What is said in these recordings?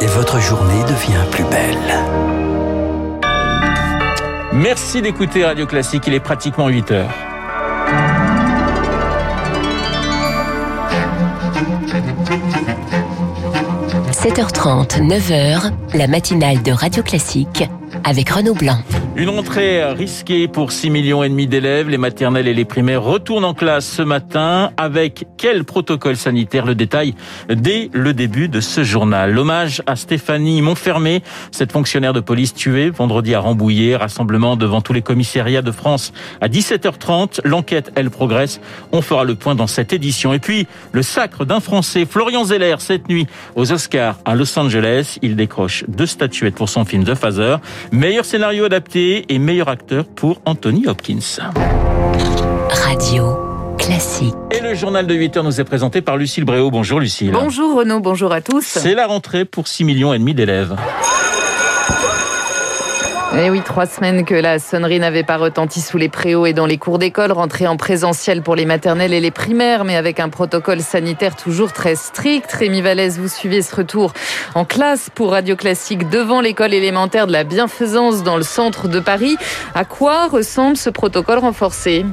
et votre journée devient plus belle. Merci d'écouter Radio Classique, il est pratiquement 8 heures. – 7h30, 9h, la matinale de Radio Classique avec Renaud Blanc. Une rentrée risquée pour 6 millions et demi d'élèves. Les maternelles et les primaires retournent en classe ce matin. Avec quel protocole sanitaire Le détail dès le début de ce journal? L'hommage à Stéphanie Montfermé, cette fonctionnaire de police tuée vendredi à Rambouillet. Rassemblement devant tous les commissariats de France à 17h30. L'enquête, elle progresse. On fera le point dans cette édition. Et puis, le sacre d'un Français, Florian Zeller, cette nuit aux Oscars à Los Angeles. Il décroche deux statuettes pour son film The Father. Meilleur scénario adapté et meilleur acteur pour Anthony Hopkins. Radio classique. Et le journal de 8 heures nous est présenté par Lucille Bréau. Bonjour Lucille. Bonjour Renaud, bonjour à tous. C'est la rentrée pour 6 millions et demi d'élèves. Eh oui, trois semaines que la sonnerie n'avait pas retenti sous les préaux et dans les cours d'école, rentrée en présentiel pour les maternelles et les primaires, mais avec un protocole sanitaire toujours très strict. Rémi Vallès, vous suivez ce retour en classe pour Radio Classique devant l'école élémentaire de la bienfaisance dans le centre de Paris. À quoi ressemble ce protocole renforcé?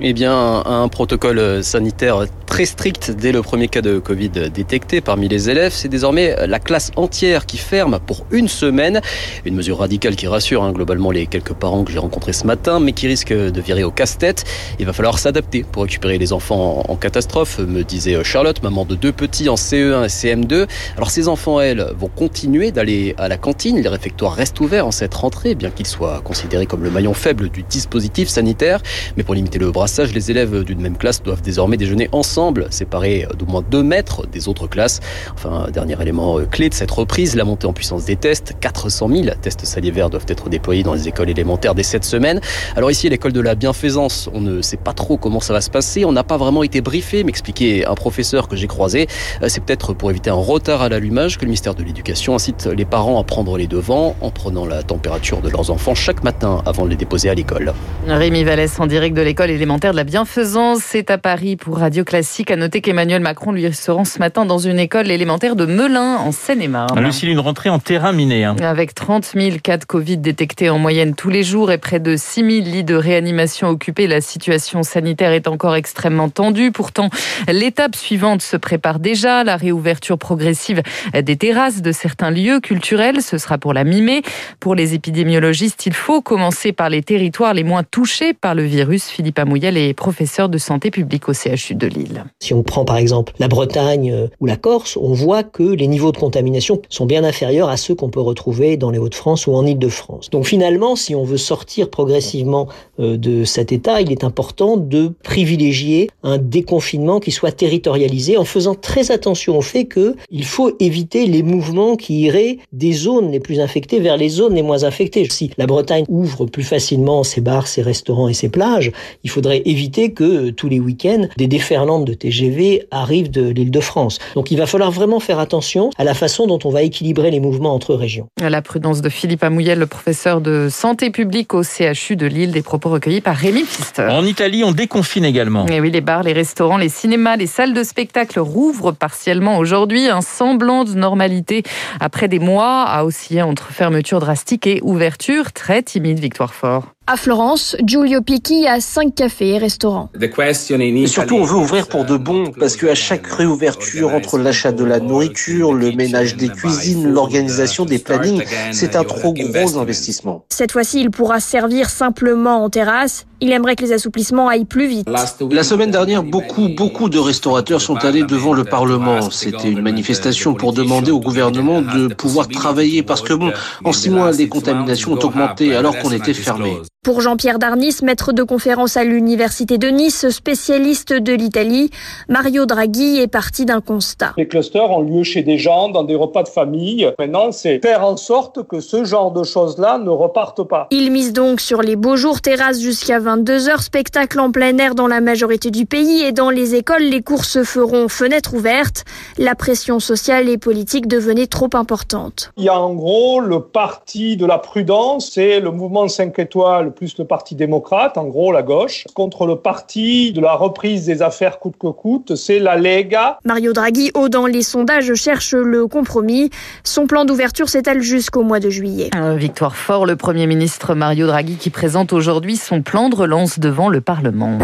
Eh bien, un, protocole sanitaire très strict dès le premier cas de Covid détecté parmi les élèves. C'est désormais la classe entière qui ferme pour une semaine. Une mesure radicale qui rassure hein, globalement les quelques parents que j'ai rencontrés ce matin, mais qui risque de virer au casse-tête. Il va falloir s'adapter pour récupérer les enfants en, catastrophe, me disait Charlotte, maman de deux petits en CE1 et CM2. Alors ces enfants, elles, vont continuer d'aller à la cantine. Les réfectoires restent ouverts en cette rentrée, bien qu'ils soient considérés comme le maillon faible du dispositif sanitaire. Mais pour limiter le bras les élèves d'une même classe doivent désormais déjeuner ensemble, séparés d'au moins 2 mètres des autres classes. Enfin, dernier élément euh, clé de cette reprise, la montée en puissance des tests. 400 000 tests salivaires doivent être déployés dans les écoles élémentaires dès cette semaine. Alors ici, l'école de la bienfaisance, on ne sait pas trop comment ça va se passer. On n'a pas vraiment été briefé, m'expliquait un professeur que j'ai croisé. Euh, c'est peut-être pour éviter un retard à l'allumage que le ministère de l'Éducation incite les parents à prendre les devants en prenant la température de leurs enfants chaque matin avant de les déposer à l'école. Rémi Vallès en direct de l'école élémentaire de la bienfaisance. C'est à Paris pour Radio Classique. À noter qu'Emmanuel Macron lui se rend ce matin dans une école élémentaire de Melun, en Seine-et-Marne. Lucille, une rentrée en terrain miné. Hein. Avec 30 000 cas de Covid détectés en moyenne tous les jours et près de 6 000 lits de réanimation occupés, la situation sanitaire est encore extrêmement tendue. Pourtant, l'étape suivante se prépare déjà. La réouverture progressive des terrasses de certains lieux culturels, ce sera pour la mi-mai. Pour les épidémiologistes, il faut commencer par les territoires les moins touchés par le virus. Philippe Amouyel est professeur de santé publique au CHU de Lille. Si on prend par exemple la Bretagne euh, ou la Corse, on voit que les niveaux de contamination sont bien inférieurs à ceux qu'on peut retrouver dans les Hauts-de-France ou en Île-de-France. Donc finalement, si on veut sortir progressivement euh, de cet état, il est important de privilégier un déconfinement qui soit territorialisé en faisant très attention au fait que il faut éviter les mouvements qui iraient des zones les plus infectées vers les zones les moins infectées. Si la Bretagne ouvre plus facilement ses bars, ses restaurants et ses plages, il faudrait éviter que euh, tous les week-ends, des déferlantes de TGV arrivent de l'île de France. Donc il va falloir vraiment faire attention à la façon dont on va équilibrer les mouvements entre régions. la prudence de Philippe Amouyel, le professeur de santé publique au CHU de Lille, des propos recueillis par Rémi Pfister. En Italie, on déconfine également. Et oui, les bars, les restaurants, les cinémas, les salles de spectacle rouvrent partiellement aujourd'hui. Un semblant de normalité après des mois à osciller entre fermeture drastique et ouverture très timide, Victoire Fort. À Florence, Giulio Picchi a cinq cafés et restaurants. Et surtout, on veut ouvrir pour de bon, parce qu'à chaque réouverture, entre l'achat de la nourriture, le ménage des cuisines, l'organisation des plannings, c'est un trop gros investissement. Cette fois-ci, il pourra servir simplement en terrasse. Il aimerait que les assouplissements aillent plus vite. La semaine dernière, beaucoup, beaucoup de restaurateurs sont allés devant le Parlement. C'était une manifestation pour demander au gouvernement de pouvoir travailler, parce que bon, en six mois, les contaminations ont augmenté alors qu'on était fermé. Pour Jean-Pierre Darnis, maître de conférence à l'Université de Nice, spécialiste de l'Italie, Mario Draghi est parti d'un constat. Les clusters ont lieu chez des gens, dans des repas de famille. Maintenant, c'est faire en sorte que ce genre de choses-là ne repartent pas. Il mise donc sur les beaux jours, terrasse jusqu'à 22h, spectacle en plein air dans la majorité du pays et dans les écoles, les cours se feront fenêtres ouvertes. La pression sociale et politique devenait trop importante. Il y a en gros le parti de la prudence, c'est le mouvement 5 étoiles plus le Parti démocrate, en gros la gauche, contre le parti de la reprise des affaires coûte que coûte, c'est la Lega. Mario Draghi, haut dans les sondages, cherche le compromis. Son plan d'ouverture s'étale jusqu'au mois de juillet. Victoire fort, le Premier ministre Mario Draghi qui présente aujourd'hui son plan de relance devant le Parlement.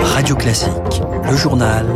Radio Classique, le journal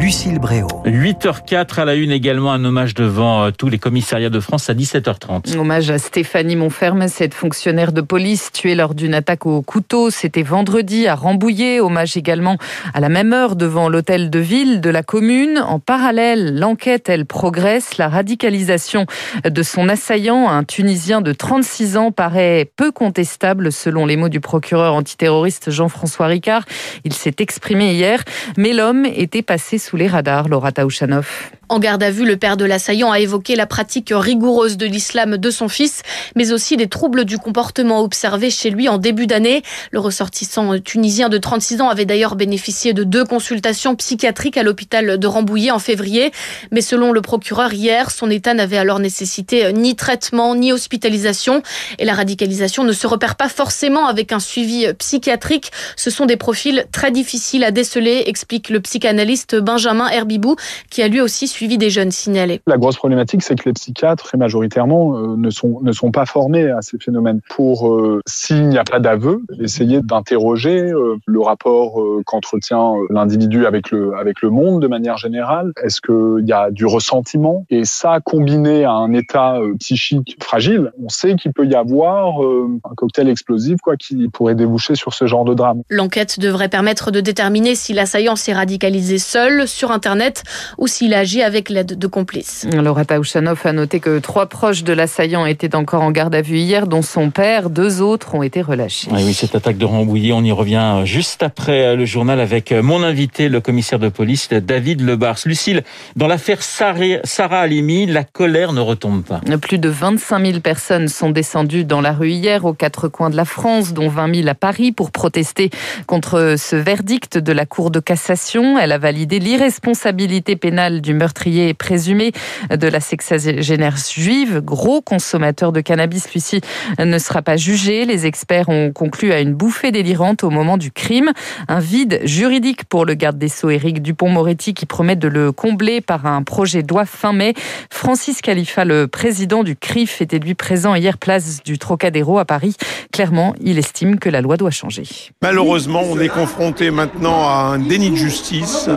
Lucille Bréau. 8h04 à la une également, un hommage devant euh, tous les commissariats de France à 17h30. Hommage à Stéphanie Montferme, cette fonctionnaire de police tuée lors d'une attaque au couteau. C'était vendredi à Rambouillet. Hommage également à la même heure devant l'hôtel de ville de la commune. En parallèle, l'enquête, elle progresse. La radicalisation de son assaillant, un Tunisien de 36 ans, paraît peu contestable selon les mots du procureur antiterroriste Jean-François Ricard. Il s'est exprimé hier, mais l'homme était passé sous sous les radars, Laura Taouchanov. En garde à vue, le père de l'assaillant a évoqué la pratique rigoureuse de l'islam de son fils, mais aussi des troubles du comportement observés chez lui en début d'année. Le ressortissant tunisien de 36 ans avait d'ailleurs bénéficié de deux consultations psychiatriques à l'hôpital de Rambouillet en février. Mais selon le procureur hier, son état n'avait alors nécessité ni traitement ni hospitalisation. Et la radicalisation ne se repère pas forcément avec un suivi psychiatrique. Ce sont des profils très difficiles à déceler, explique le psychanalyste Benjamin Herbibou, qui a lui aussi suivi des jeunes signalés. La grosse problématique, c'est que les psychiatres, très majoritairement, euh, ne sont, ne sont pas formés à ces phénomènes. Pour, euh, s'il n'y a pas d'aveu, essayer d'interroger euh, le rapport qu'entretient l'individu avec le, avec le monde de manière générale. Est-ce qu'il y a du ressentiment? Et ça, combiné à un état psychique fragile, on sait qu'il peut y avoir un cocktail explosif quoi, qui pourrait déboucher sur ce genre de drame. L'enquête devrait permettre de déterminer si l'assaillant s'est radicalisé seul sur Internet ou s'il agit avec avec l'aide de complices. Laura Taouchanov a noté que trois proches de l'assaillant étaient encore en garde à vue hier, dont son père. Deux autres ont été relâchés. Oui, cette attaque de Rambouillet, on y revient juste après le journal avec mon invité, le commissaire de police David Lebars. Lucille, dans l'affaire Sarah Halimi, la colère ne retombe pas. Plus de 25 000 personnes sont descendues dans la rue hier aux quatre coins de la France, dont 20 000 à Paris, pour protester contre ce verdict de la Cour de cassation. Elle a validé l'irresponsabilité pénale du meurtre meurtrier présumé de la sexagénaire juive, gros consommateur de cannabis, lui-ci ne sera pas jugé. Les experts ont conclu à une bouffée délirante au moment du crime. Un vide juridique pour le garde des Sceaux Éric Dupont-Moretti qui promet de le combler par un projet de fin mai. Francis Khalifa, le président du CRIF, était lui présent hier place du Trocadéro à Paris. Clairement, il estime que la loi doit changer. Malheureusement, on est confronté maintenant à un déni de justice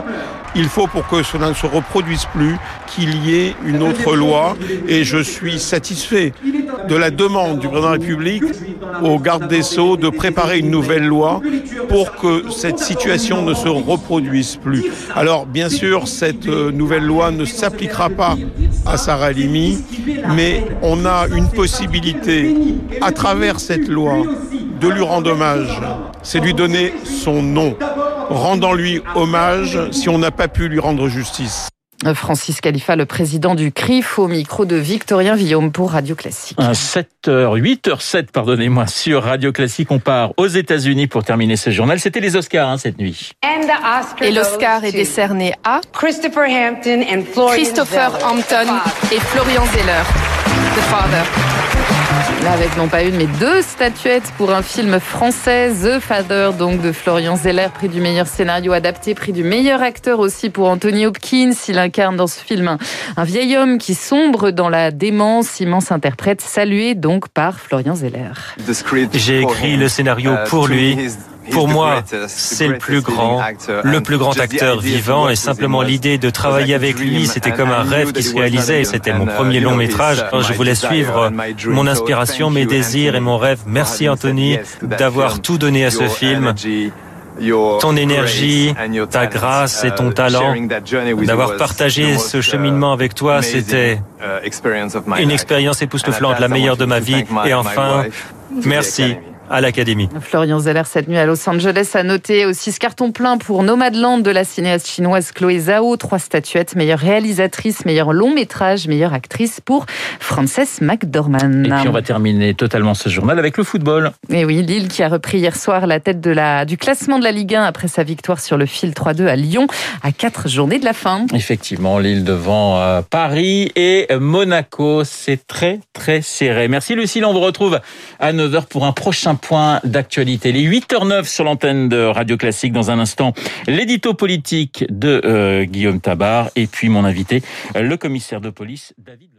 il faut pour que cela ne se reproduise plus qu'il y ait une autre loi et je suis satisfait de la demande du président de la République au garde des Sceaux de préparer une nouvelle loi pour que cette situation ne se reproduise plus. Alors bien sûr, cette euh, nouvelle loi ne s'appliquera pas à Sarah Limi, mais on a une possibilité à travers cette loi de lui rendre hommage, c'est lui donner son nom. Rendant-lui hommage si on n'a pas pu lui rendre justice. Francis Khalifa, le président du CRIF, au micro de Victorien Villaume pour Radio Classique. 7h, 8h07, pardonnez-moi, sur Radio Classique. On part aux États-Unis pour terminer ce journal. C'était les Oscars hein, cette nuit. Et l'Oscar est décerné à Christopher Hampton, et Florian Zeller, The Father. Là, avec non pas une, mais deux statuettes pour un film français, The Father, donc de Florian Zeller, prix du meilleur scénario adapté, prix du meilleur acteur aussi pour Anthony Hopkins. Il incarne dans ce film un, vieil homme qui sombre dans la démence, immense interprète, salué donc par Florian Zeller. J'ai écrit le scénario pour lui. Pour moi, c'est le plus grand, le plus grand acteur vivant. et simplement l'idée de travailler avec lui, c'était comme un rêve qui se réalisait. C'était mon premier long métrage. Je voulais suivre mon inspiration, mes désirs et mon rêve. Merci Anthony d'avoir tout donné à ce film. ton énergie, ta grâce et ton talent, d'avoir partagé ce cheminement avec toi, c'était une expérience époustouflante, la meilleure de ma vie. Et enfin, merci à l'académie. Florian Zeller cette nuit à Los Angeles a noté aussi ce carton plein pour Nomadland de la cinéaste chinoise Chloé Zhao. Trois statuettes, meilleure réalisatrice, meilleur long métrage, meilleure actrice pour Frances McDormand. Et puis on va terminer totalement ce journal avec le football. Et oui, Lille qui a repris hier soir la tête de la, du classement de la Ligue 1 après sa victoire sur le fil 3-2 à Lyon à quatre journées de la fin. Effectivement, Lille devant euh, Paris et Monaco. C'est très très serré. Merci Lucille, on vous retrouve à 9h pour un prochain point d'actualité. Les 8h09 sur l'antenne de Radio Classique. Dans un instant, l'édito politique de euh, Guillaume Tabar et puis mon invité, le commissaire de police David